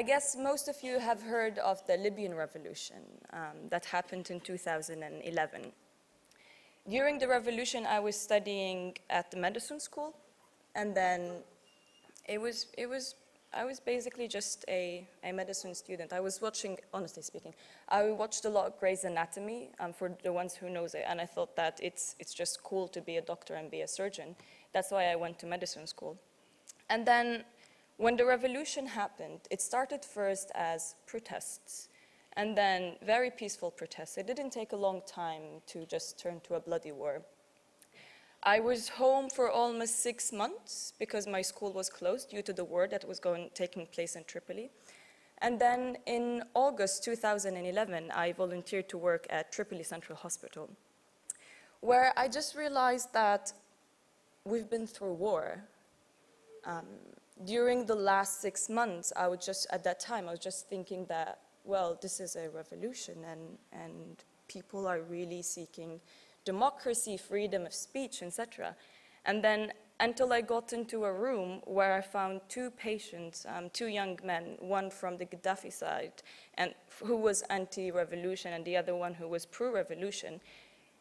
I guess most of you have heard of the Libyan revolution um, that happened in 2011. During the revolution, I was studying at the medicine school, and then it was, it was I was basically just a, a medicine student. I was watching, honestly speaking, I watched a lot of Grey's Anatomy um, for the ones who knows it, and I thought that it's, it's just cool to be a doctor and be a surgeon. That's why I went to medicine school. And then when the revolution happened, it started first as protests, and then very peaceful protests. It didn't take a long time to just turn to a bloody war. I was home for almost six months because my school was closed due to the war that was going, taking place in Tripoli. And then in August 2011, I volunteered to work at Tripoli Central Hospital, where I just realized that we've been through war. Um, during the last six months, I was just, at that time, I was just thinking that, well, this is a revolution and, and people are really seeking democracy, freedom of speech, etc. And then until I got into a room where I found two patients, um, two young men, one from the Gaddafi side, and who was anti-revolution, and the other one who was pro-revolution,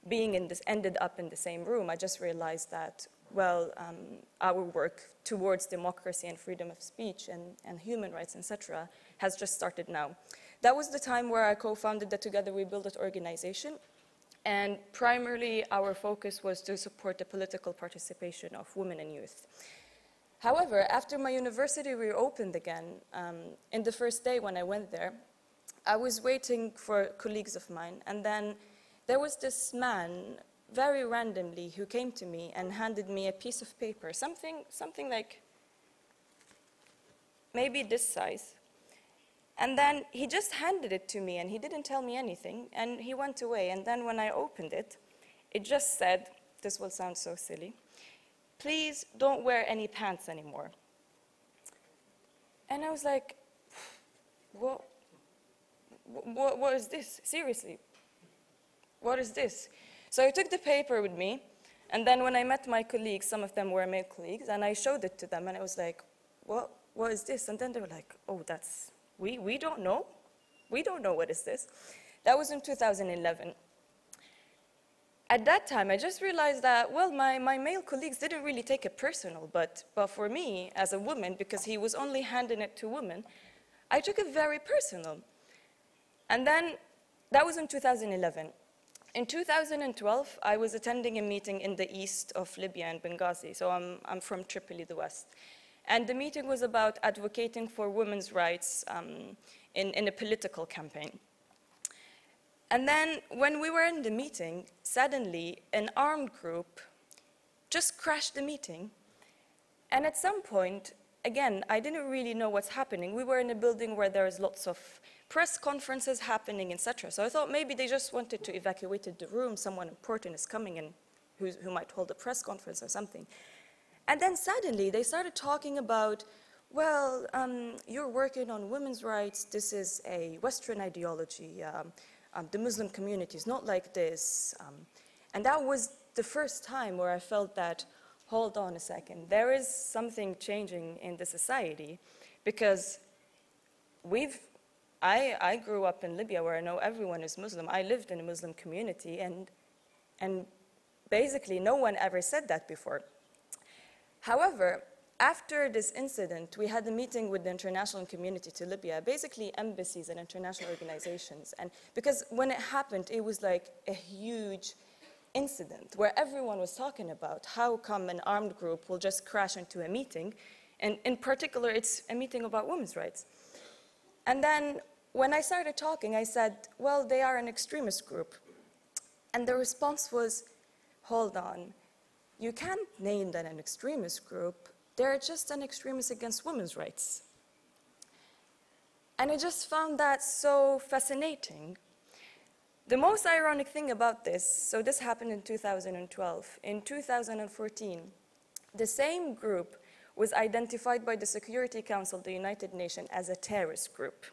being in this, ended up in the same room, I just realized that, well, um, our work towards democracy and freedom of speech and, and human rights, etc., has just started now. That was the time where I co-founded the Together We Build It organization, and primarily, our focus was to support the political participation of women and youth. However, after my university reopened again, um, in the first day when I went there, I was waiting for colleagues of mine, and then there was this man, very randomly, who came to me and handed me a piece of paper, something, something like maybe this size, and then he just handed it to me and he didn't tell me anything and he went away. And then when I opened it, it just said, this will sound so silly, please don't wear any pants anymore. And I was like, what, what, what is this? Seriously, what is this? So I took the paper with me, and then when I met my colleagues, some of them were male colleagues, and I showed it to them, and I was like, what, what is this? And then they were like, oh, that's, we, we don't know. We don't know what is this. That was in 2011. At that time, I just realized that, well, my, my male colleagues didn't really take it personal, but, but for me, as a woman, because he was only handing it to women, I took it very personal. And then, that was in 2011. In 2012, I was attending a meeting in the east of Libya in Benghazi, so I'm, I'm from Tripoli, the west. And the meeting was about advocating for women's rights um, in, in a political campaign. And then when we were in the meeting, suddenly an armed group just crashed the meeting. And at some point, again, I didn't really know what's happening. We were in a building where there's lots of press conferences happening, etc. So I thought maybe they just wanted to evacuate the room. Someone important is coming in who, who might hold a press conference or something. And then suddenly they started talking about, well, um, you're working on women's rights. This is a Western ideology. Um, um, the Muslim community is not like this. Um, and that was the first time where I felt that, hold on a second, there is something changing in the society because we've, I, I grew up in Libya where I know everyone is Muslim. I lived in a Muslim community and, and basically no one ever said that before. However, after this incident, we had a meeting with the international community to Libya, basically embassies and international organizations. And because when it happened, it was like a huge incident where everyone was talking about how come an armed group will just crash into a meeting. And in particular, it's a meeting about women's rights. And then when I started talking, I said, well, they are an extremist group. And the response was, hold on, you can't name them an extremist group. They're just an extremist against women's rights. And I just found that so fascinating. The most ironic thing about this, so this happened in 2012. In 2014, the same group was identified by the Security Council of the United Nations as a terrorist group.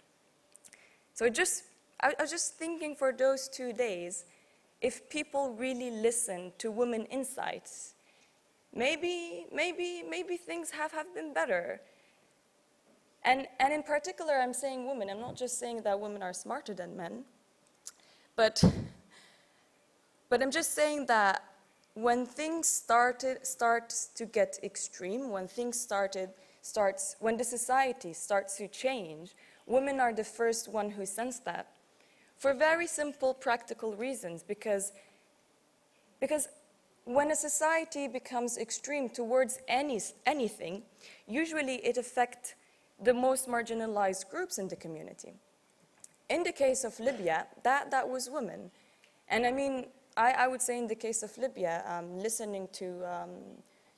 So just, I, I was just thinking for those two days, if people really listen to women insights, maybe, maybe, maybe things have, have been better. And, and in particular, I'm saying women. I'm not just saying that women are smarter than men, but, but I'm just saying that when things started, start to get extreme, when things started, starts, when the society starts to change, women are the first one who sense that. For very simple, practical reasons, because, because when a society becomes extreme towards any, anything, usually it affects the most marginalized groups in the community. In the case of Libya, that, that was women. And I mean, I, I would say in the case of Libya, um, listening to, um,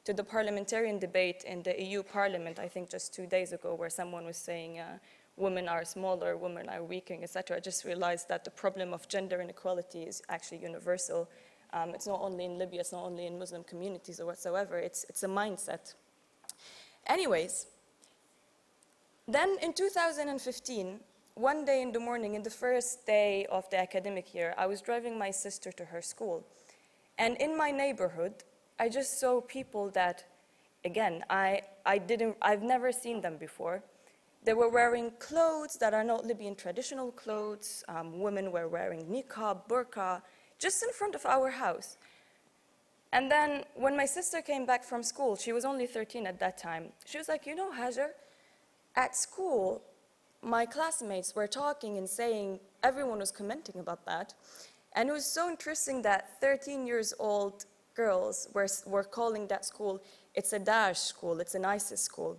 to the parliamentarian debate in the EU parliament, I think just two days ago, where someone was saying uh, women are smaller, women are weaker, etc., I just realized that the problem of gender inequality is actually universal. Um, it's not only in Libya, it's not only in Muslim communities or whatsoever, it's, it's a mindset. Anyways, then in 2015, one day in the morning, in the first day of the academic year, I was driving my sister to her school. And in my neighborhood, I just saw people that, again, I, I didn't, I've never seen them before. They were wearing clothes that are not Libyan traditional clothes. Um, women were wearing niqab, burqa, just in front of our house. And then when my sister came back from school, she was only 13 at that time, she was like, you know, Hajar, at school, my classmates were talking and saying, everyone was commenting about that. And it was so interesting that 13 years old girls were, were calling that school, it's a Daesh school, it's an ISIS school.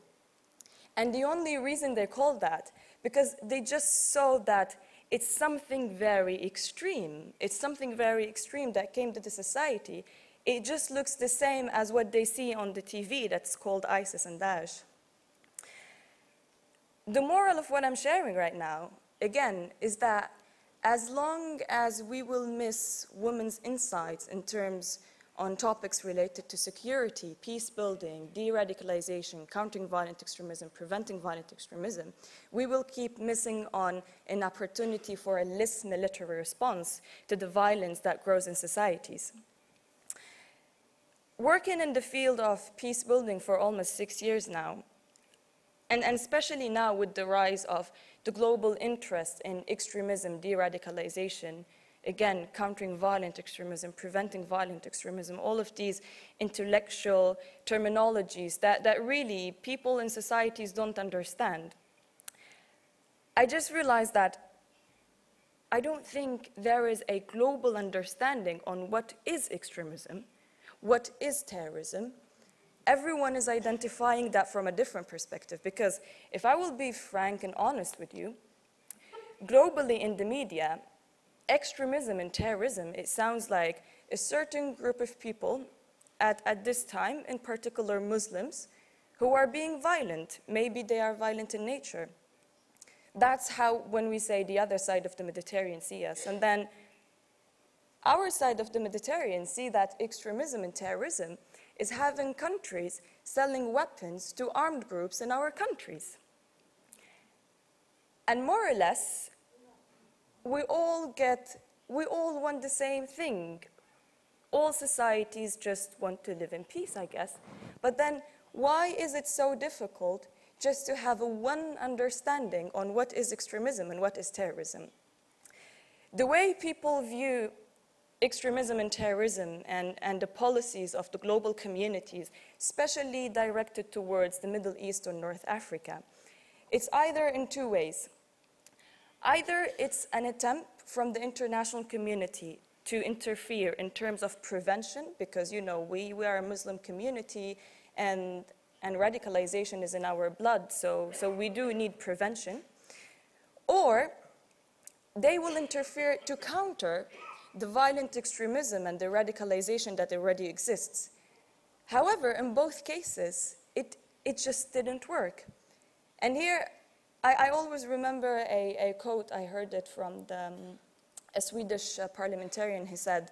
And the only reason they called that, because they just saw that it's something very extreme. It's something very extreme that came to the society. It just looks the same as what they see on the TV that's called ISIS and Daesh. The moral of what I'm sharing right now, again, is that as long as we will miss women's insights in terms on topics related to security, peace building, de-radicalization, countering violent extremism, preventing violent extremism, we will keep missing on an opportunity for a less military response to the violence that grows in societies. Working in the field of peace building for almost six years now, and, and especially now with the rise of the global interest in extremism, de-radicalization, again, countering violent extremism, preventing violent extremism, all of these intellectual terminologies that, that really people in societies don't understand. I just realized that I don't think there is a global understanding on what is extremism, what is terrorism, everyone is identifying that from a different perspective. Because if I will be frank and honest with you, globally in the media, extremism and terrorism, it sounds like a certain group of people at, at this time, in particular Muslims, who are being violent. Maybe they are violent in nature. That's how, when we say the other side of the Mediterranean see us. And then our side of the Mediterranean see that extremism and terrorism is having countries selling weapons to armed groups in our countries. And more or less, we all get, we all want the same thing. All societies just want to live in peace, I guess. But then, why is it so difficult just to have a one understanding on what is extremism and what is terrorism? The way people view extremism and terrorism and, and the policies of the global communities, especially directed towards the Middle East or North Africa. It's either in two ways. Either it's an attempt from the international community to interfere in terms of prevention, because you know we, we are a Muslim community and, and radicalization is in our blood, so, so we do need prevention. Or they will interfere to counter the violent extremism and the radicalization that already exists. However, in both cases, it, it just didn't work. And here, I, I always remember a, a, quote, I heard it from the, um, a Swedish uh, parliamentarian. He said,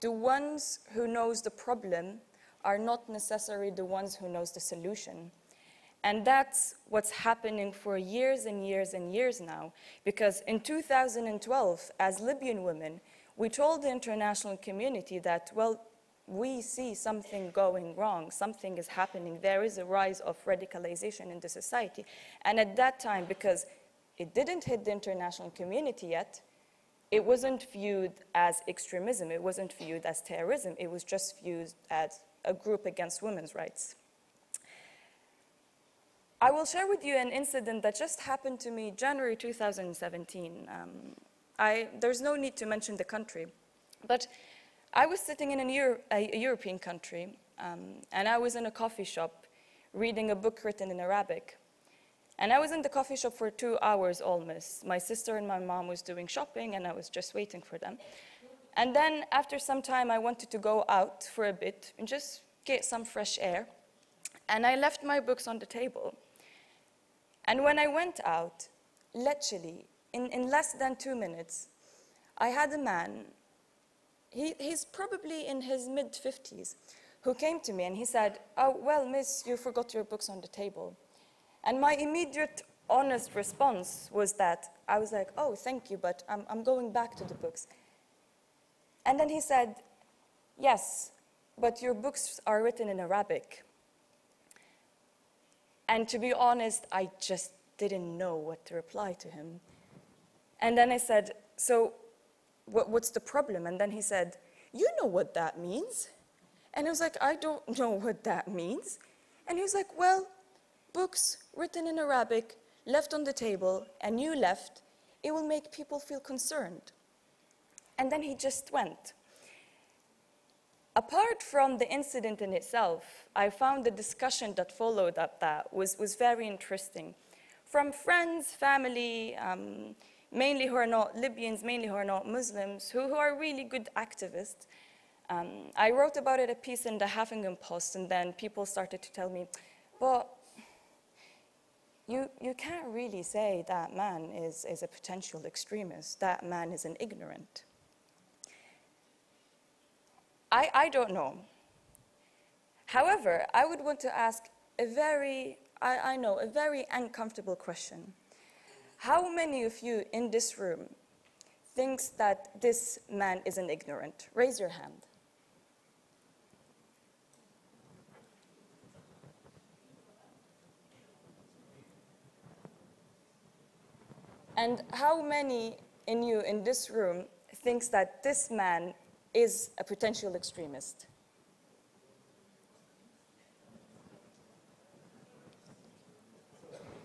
the ones who knows the problem are not necessarily the ones who knows the solution. And that's what's happening for years and years and years now. Because in 2012, as Libyan women, we told the international community that, well, we see something going wrong, something is happening, there is a rise of radicalization in the society. And at that time, because it didn't hit the international community yet, it wasn't viewed as extremism, it wasn't viewed as terrorism, it was just viewed as a group against women's rights. I will share with you an incident that just happened to me January 2017. Um, I, there's no need to mention the country, but I was sitting in Euro a, European country, um, and I was in a coffee shop reading a book written in Arabic. And I was in the coffee shop for two hours almost. My sister and my mom was doing shopping, and I was just waiting for them. And then after some time, I wanted to go out for a bit and just get some fresh air. And I left my books on the table. And when I went out, literally, in, in less than two minutes, I had a man he, he's probably in his mid 50s, who came to me and he said, Oh, well, miss, you forgot your books on the table. And my immediate honest response was that I was like, Oh, thank you, but I'm, I'm going back to the books. And then he said, Yes, but your books are written in Arabic. And to be honest, I just didn't know what to reply to him. And then I said, So what, what's the problem? And then he said, you know what that means. And I was like, I don't know what that means. And he was like, well, books written in Arabic, left on the table, and you left, it will make people feel concerned. And then he just went. Apart from the incident in itself, I found the discussion that followed up that was, was very interesting. From friends, family, um, mainly who are not Libyans, mainly who are not Muslims, who, who are really good activists. Um, I wrote about it a piece in the Huffington Post, and then people started to tell me, but you, you can't really say that man is, is a potential extremist, that man is an ignorant. I, I don't know. However, I would want to ask a very, I, I know, a very uncomfortable question. How many of you in this room thinks that this man is an ignorant? Raise your hand. And how many in you in this room thinks that this man is a potential extremist?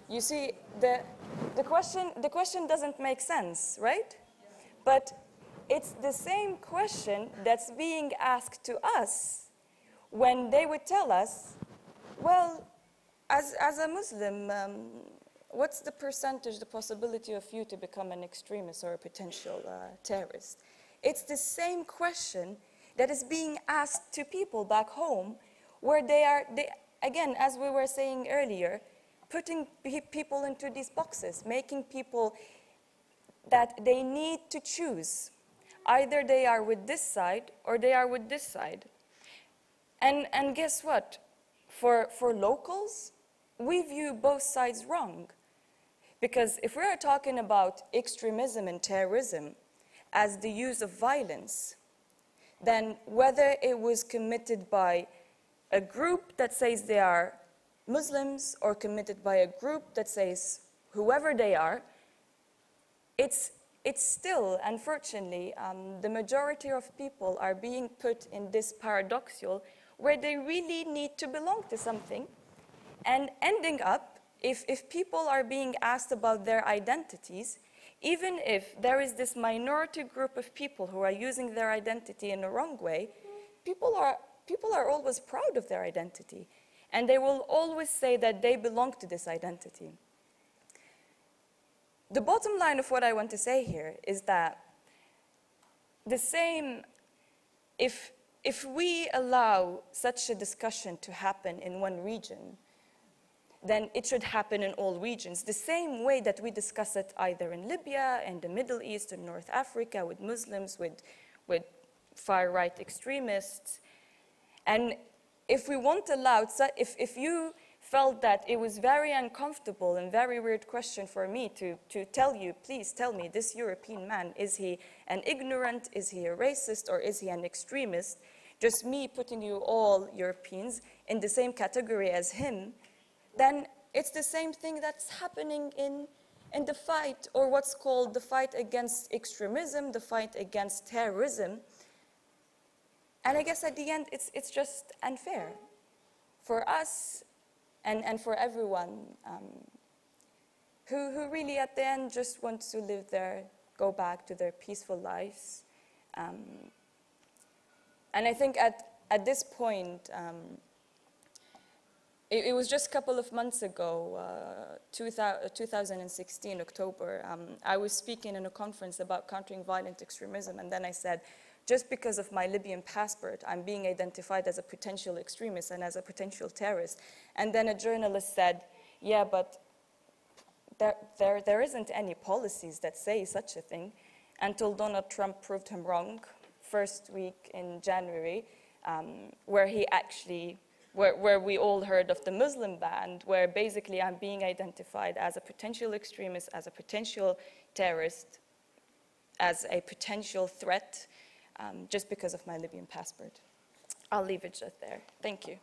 You see, the, the, question, the question doesn't make sense, right? But it's the same question that's being asked to us when they would tell us, well, as, as a Muslim, um, what's the percentage, the possibility of you to become an extremist or a potential uh, terrorist? It's the same question that is being asked to people back home where they are, they, again, as we were saying earlier, putting people into these boxes, making people that they need to choose. Either they are with this side or they are with this side. And, and guess what? For, for locals, we view both sides wrong. Because if we are talking about extremism and terrorism as the use of violence, then whether it was committed by a group that says they are Muslims or committed by a group that says whoever they are, it's, it's still, unfortunately, um, the majority of people are being put in this paradoxical where they really need to belong to something and ending up, if, if people are being asked about their identities, even if there is this minority group of people who are using their identity in the wrong way, people are, people are always proud of their identity. And they will always say that they belong to this identity. The bottom line of what I want to say here is that the same, if, if we allow such a discussion to happen in one region, then it should happen in all regions. The same way that we discuss it either in Libya, in the Middle East, in North Africa, with Muslims, with, with far right extremists. And if we won't allow, if, if you felt that it was very uncomfortable and very weird question for me to, to tell you, please tell me, this European man, is he an ignorant, is he a racist, or is he an extremist? just me putting you all Europeans in the same category as him, then it's the same thing that's happening in, in the fight, or what's called the fight against extremism, the fight against terrorism. And I guess at the end, it's, it's just unfair for us and, and for everyone um, who, who really, at the end, just want to live their, go back to their peaceful lives. Um, and I think at, at this point, um, it, it, was just a couple of months ago, uh, 2000, 2016, October, um, I was speaking in a conference about countering violent extremism, and then I said, just because of my Libyan passport, I'm being identified as a potential extremist and as a potential terrorist. And then a journalist said, yeah, but there, there, there isn't any policies that say such a thing until Donald Trump proved him wrong first week in January, um, where he actually, where, where we all heard of the Muslim ban, where basically I'm being identified as a potential extremist, as a potential terrorist, as a potential threat, um, just because of my Libyan passport. I'll leave it just there. Thank you.